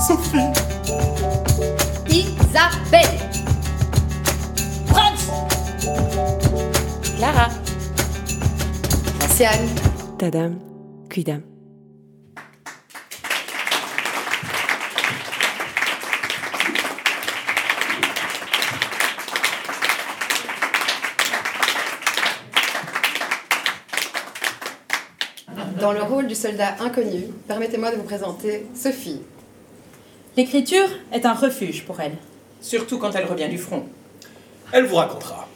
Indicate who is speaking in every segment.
Speaker 1: Sophie.
Speaker 2: Isabelle. Franz. Clara. Siane.
Speaker 3: Tadam, Quidam.
Speaker 4: Dans le rôle du soldat inconnu, permettez-moi de vous présenter Sophie.
Speaker 5: L'écriture est un refuge pour elle.
Speaker 6: Surtout quand elle revient du front.
Speaker 1: Elle vous racontera.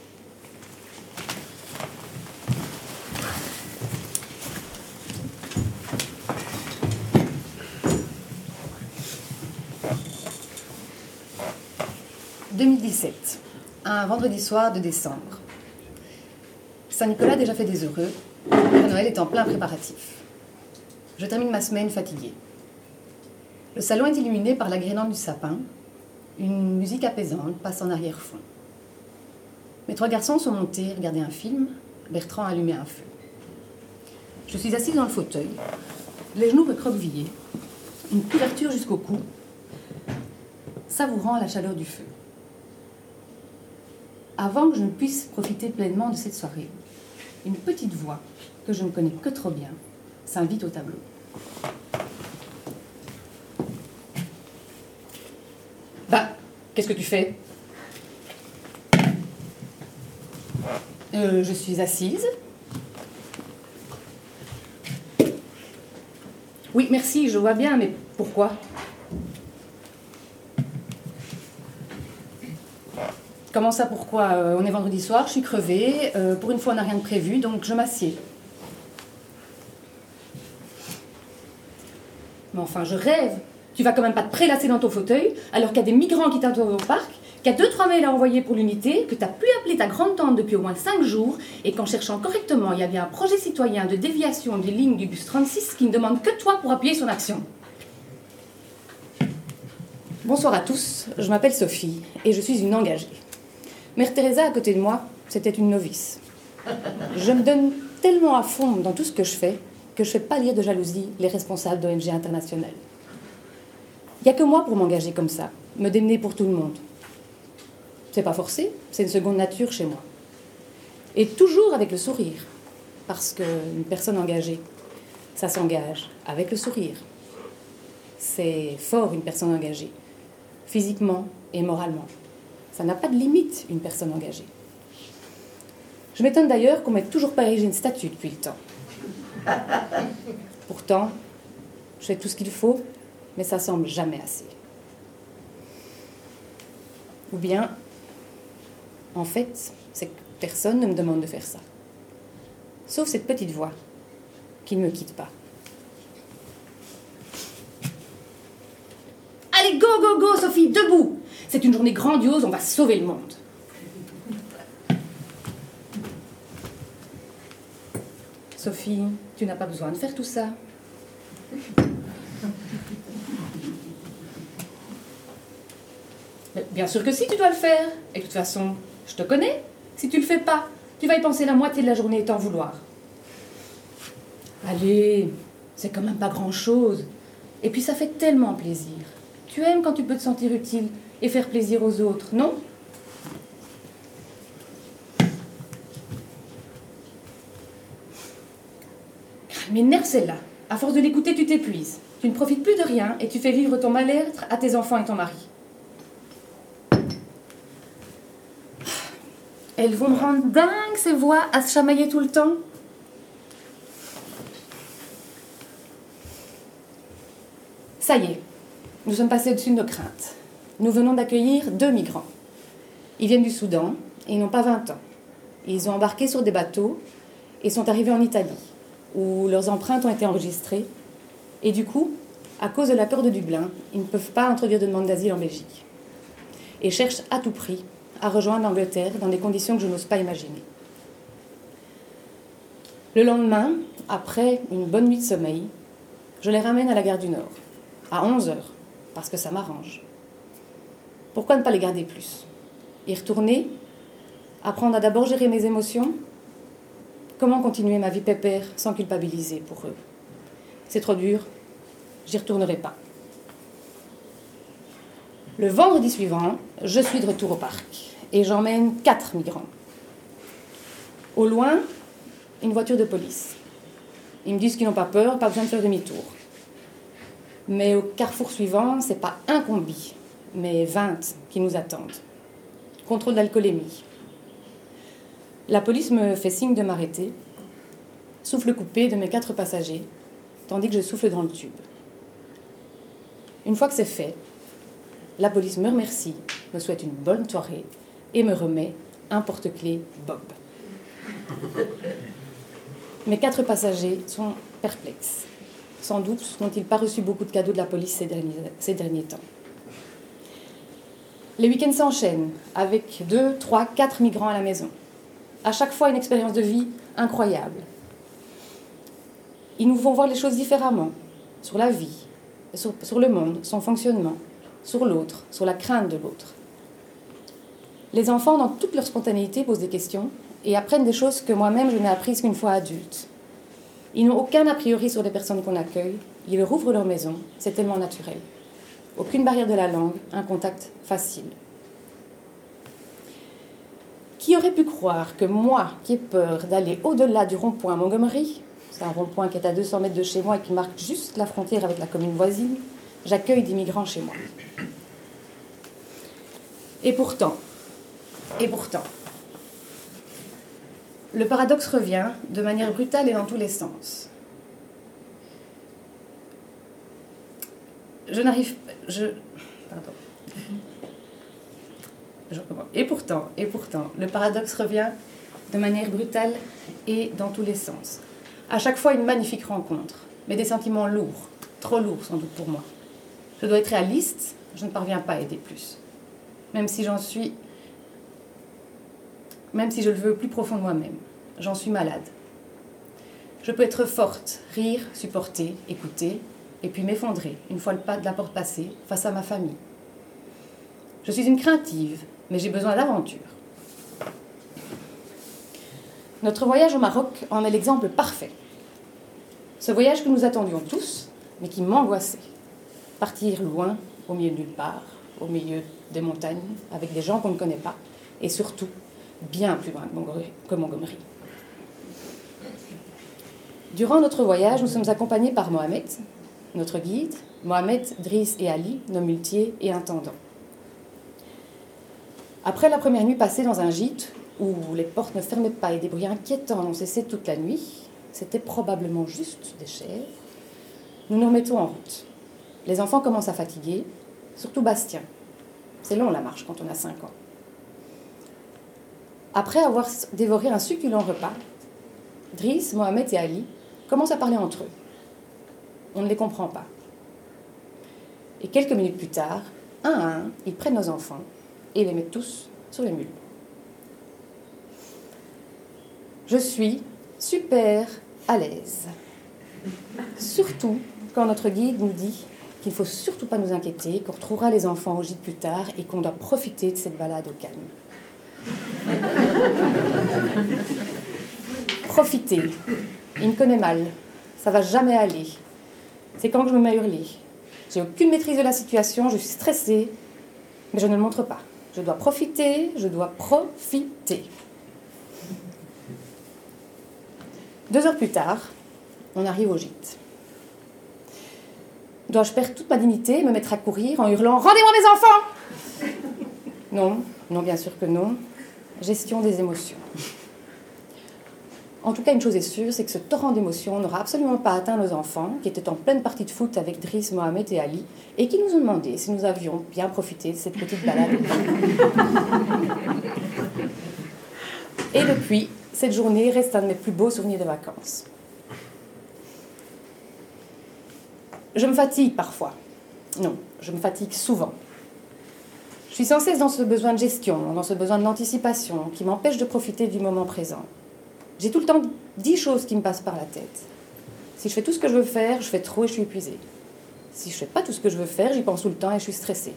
Speaker 4: « 2017, un vendredi soir de décembre. Saint-Nicolas a déjà fait des heureux, Père Noël est en plein préparatif. Je termine ma semaine fatiguée. Le salon est illuminé par la guirlande du sapin. Une musique apaisante passe en arrière-fond. Mes trois garçons sont montés regarder un film. Bertrand a allumé un feu. Je suis assise dans le fauteuil, les genoux recroquevillés, une couverture jusqu'au cou, savourant la chaleur du feu. Avant que je ne puisse profiter pleinement de cette soirée, une petite voix que je ne connais que trop bien s'invite au tableau. Qu'est-ce que tu fais Euh, Je suis assise. Oui, merci, je vois bien, mais pourquoi Comment ça, pourquoi Euh, On est vendredi soir, je suis crevée. euh, pour une fois, on n'a rien de prévu, donc je m'assieds. Mais enfin, je rêve. Tu vas quand même pas te prélasser dans ton fauteuil alors qu'il y a des migrants qui t'attendent au parc, qu'il y a deux, trois mails à envoyer pour l'unité, que tu plus appelé ta grande tante depuis au moins cinq jours, et qu'en cherchant correctement, il y avait un projet citoyen de déviation des lignes du bus 36 qui ne demande que toi pour appuyer son action. Bonsoir à tous, je m'appelle Sophie et je suis une engagée. Mère Teresa à côté de moi, c'était une novice. Je me donne tellement à fond dans tout ce que je fais que je ne fais pas lire de jalousie les responsables d'ONG internationales. Il n'y a que moi pour m'engager comme ça, me démener pour tout le monde. C'est pas forcé, c'est une seconde nature chez moi. Et toujours avec le sourire, parce qu'une personne engagée, ça s'engage avec le sourire. C'est fort une personne engagée, physiquement et moralement. Ça n'a pas de limite, une personne engagée. Je m'étonne d'ailleurs qu'on m'ait toujours pas érigé une statue depuis le temps. Pourtant, je fais tout ce qu'il faut, mais ça semble jamais assez. Ou bien, en fait, c'est que personne ne me demande de faire ça. Sauf cette petite voix qui ne me quitte pas. Allez, go, go, go, Sophie, debout C'est une journée grandiose, on va sauver le monde. Sophie, tu n'as pas besoin de faire tout ça. Bien sûr que si, tu dois le faire. Et de toute façon, je te connais. Si tu le fais pas, tu vas y penser la moitié de la journée et t'en vouloir. Allez, c'est quand même pas grand-chose. Et puis ça fait tellement plaisir. Tu aimes quand tu peux te sentir utile et faire plaisir aux autres, non? M'énerve celle-là. À force de l'écouter, tu t'épuises. Tu ne profites plus de rien et tu fais vivre ton mal-être à tes enfants et ton mari. Elles vont me rendre dingue, ces voix, à se chamailler tout le temps. Ça y est, nous sommes passés au-dessus de nos craintes. Nous venons d'accueillir deux migrants. Ils viennent du Soudan et ils n'ont pas 20 ans. Ils ont embarqué sur des bateaux et sont arrivés en Italie, où leurs empreintes ont été enregistrées. Et du coup, à cause de l'accord de Dublin, ils ne peuvent pas introduire de demande d'asile en Belgique. Et cherchent à tout prix à rejoindre l'Angleterre dans des conditions que je n'ose pas imaginer. Le lendemain, après une bonne nuit de sommeil, je les ramène à la gare du Nord, à 11 heures, parce que ça m'arrange. Pourquoi ne pas les garder plus? Y retourner? Apprendre à d'abord gérer mes émotions? Comment continuer ma vie pépère sans culpabiliser pour eux? C'est trop dur, j'y retournerai pas. Le vendredi suivant, je suis de retour au parc et j'emmène quatre migrants. Au loin, une voiture de police. Ils me disent qu'ils n'ont pas peur, pas besoin de faire demi-tour. Mais au carrefour suivant, c'est pas un combi, mais 20 qui nous attendent. Contrôle d'alcoolémie. La police me fait signe de m'arrêter, souffle coupé de mes quatre passagers, tandis que je souffle dans le tube. Une fois que c'est fait, la police me remercie, me souhaite une bonne soirée et me remet un porte-clés Bob. Mes quatre passagers sont perplexes. Sans doute n'ont-ils pas reçu beaucoup de cadeaux de la police ces derniers, temps. Les week-ends s'enchaînent avec deux, trois, quatre migrants à la maison. À chaque fois, une expérience de vie incroyable. Ils nous font voir les choses différemment, sur la vie, sur le monde, son fonctionnement, sur l'autre, sur la crainte de l'autre. Les enfants, dans toute leur spontanéité, posent des questions et apprennent des choses que moi-même je n'ai apprises qu'une fois adulte. Ils n'ont aucun a priori sur les personnes qu'on accueille, ils rouvrent leur maison, c'est tellement naturel. Aucune barrière de la langue, un contact facile. Qui aurait pu croire que moi, qui ai peur d'aller au-delà du rond-point Montgomery, c'est un rond-point qui est à 200 mètres de chez moi et qui marque juste la frontière avec la commune voisine, j'accueille des migrants chez moi. Et pourtant, et pourtant, le paradoxe revient de manière brutale et dans tous les sens. Je n'arrive je pardon. Je. Et pourtant, et pourtant, le paradoxe revient de manière brutale et dans tous les sens. À chaque fois une magnifique rencontre, mais des sentiments lourds, trop lourds sans doute pour moi. Je dois être réaliste, je ne parviens pas à aider plus. Même si j'en suis même si je le veux plus profond de moi-même. J'en suis malade. Je peux être forte, rire, supporter, écouter, et puis m'effondrer une fois le pas de la porte passée face à ma famille. Je suis une craintive, mais j'ai besoin d'aventure. Notre voyage au Maroc en est l'exemple parfait. Ce voyage que nous attendions tous, mais qui m'angoissait. Partir loin, au milieu de nulle part, au milieu des montagnes, avec des gens qu'on ne connaît pas, et surtout bien plus loin que Montgomery. Durant notre voyage, nous sommes accompagnés par Mohamed, notre guide, Mohamed, Driss et Ali, nos muletiers et intendants. Après la première nuit passée dans un gîte, où les portes ne fermaient pas et des bruits inquiétants ont cessé toute la nuit, c'était probablement juste des chèvres, nous nous remettons en route. Les enfants commencent à fatiguer, surtout Bastien. C'est long la marche quand on a 5 ans. Après avoir dévoré un succulent repas, Driss, Mohamed et Ali commencent à parler entre eux. On ne les comprend pas. Et quelques minutes plus tard, un à un, ils prennent nos enfants et les mettent tous sur les mules. Je suis super à l'aise. Surtout quand notre guide nous dit qu'il ne faut surtout pas nous inquiéter, qu'on retrouvera les enfants au gîte plus tard et qu'on doit profiter de cette balade au calme. Profiter. Il me connaît mal. Ça va jamais aller. C'est quand je me mets à hurler. J'ai aucune maîtrise de la situation, je suis stressée, mais je ne le montre pas. Je dois profiter, je dois profiter. Deux heures plus tard, on arrive au gîte. Dois-je perdre toute ma dignité et me mettre à courir en hurlant Rendez-moi mes enfants Non, non, bien sûr que non. Gestion des émotions. En tout cas, une chose est sûre, c'est que ce torrent d'émotions n'aura absolument pas atteint nos enfants, qui étaient en pleine partie de foot avec Driss, Mohamed et Ali, et qui nous ont demandé si nous avions bien profité de cette petite balade. et depuis, cette journée reste un de mes plus beaux souvenirs de vacances. Je me fatigue parfois. Non, je me fatigue souvent. Je suis sans cesse dans ce besoin de gestion, dans ce besoin d'anticipation qui m'empêche de profiter du moment présent. J'ai tout le temps dix choses qui me passent par la tête. Si je fais tout ce que je veux faire, je fais trop et je suis épuisée. Si je fais pas tout ce que je veux faire, j'y pense tout le temps et je suis stressée.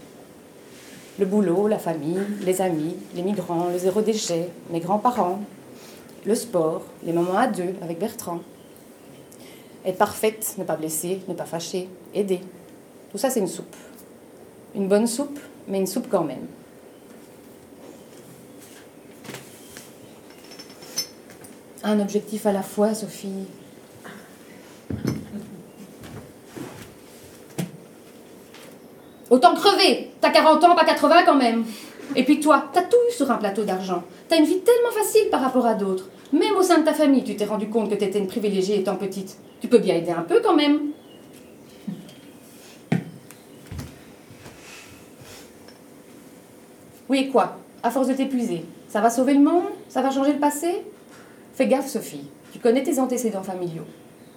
Speaker 4: Le boulot, la famille, les amis, les migrants, le zéro déchet, mes grands-parents, le sport, les moments à deux avec Bertrand. Être parfaite, ne pas blesser, ne pas fâcher, aider. Tout ça, c'est une soupe. Une bonne soupe, mais une soupe quand même. Un objectif à la fois, Sophie. Autant crever T'as 40 ans, pas 80 quand même Et puis toi, t'as tout sur un plateau d'argent. T'as une vie tellement facile par rapport à d'autres. Même au sein de ta famille, tu t'es rendu compte que t'étais une privilégiée étant petite. Tu peux bien aider un peu quand même. Oui, et quoi? À force de t'épuiser, ça va sauver le monde? Ça va changer le passé? Fais gaffe, Sophie. Tu connais tes antécédents familiaux.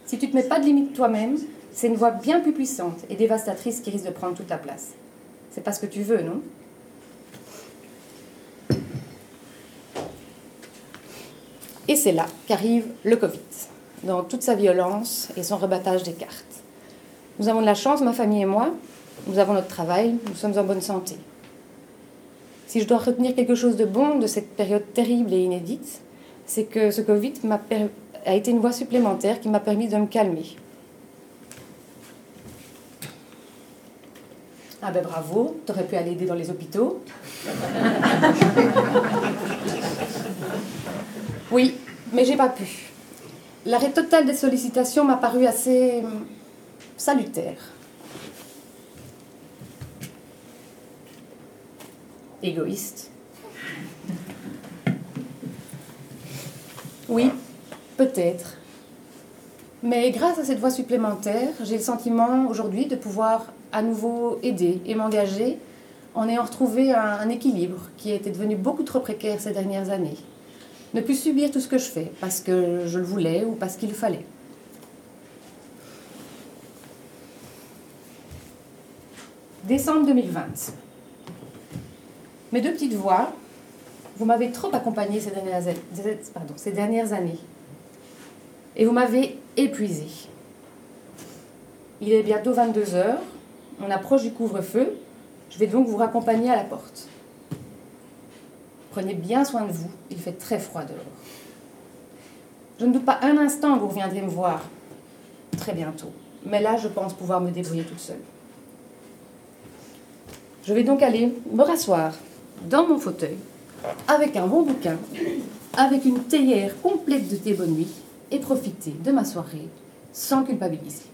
Speaker 4: Si tu te mets pas de limite toi-même, c'est une voix bien plus puissante et dévastatrice qui risque de prendre toute la place. C'est pas ce que tu veux, non? Et c'est là qu'arrive le Covid, dans toute sa violence et son rebattage des cartes. Nous avons de la chance, ma famille et moi, nous avons notre travail, nous sommes en bonne santé. Si je dois retenir quelque chose de bon de cette période terrible et inédite, c'est que ce Covid a été une voie supplémentaire qui m'a permis de me calmer. Ah ben bravo, t'aurais pu aller aider dans les hôpitaux. Oui, mais j'ai pas pu. L'arrêt total des sollicitations m'a paru assez hum, salutaire. Égoïste. Oui, peut-être. Mais grâce à cette voie supplémentaire, j'ai le sentiment aujourd'hui de pouvoir à nouveau aider et m'engager en ayant retrouvé un, un équilibre qui était devenu beaucoup trop précaire ces dernières années ne plus subir tout ce que je fais parce que je le voulais ou parce qu'il fallait. Décembre 2020. Mes deux petites voix, vous m'avez trop accompagnée ces dernières, années. Et vous m'avez épuisée. Il est bientôt 22 heures, on approche du couvre-feu, je vais donc vous raccompagner à la porte. Prenez bien soin de vous, il fait très froid dehors. Je ne doute pas un instant que vous reviendrez me voir très bientôt. Mais là, je pense pouvoir me débrouiller toute seule. Je vais donc aller me rasseoir dans mon fauteuil avec un bon bouquin, avec une théière complète de thé bonne nuit et profiter de ma soirée sans culpabiliser.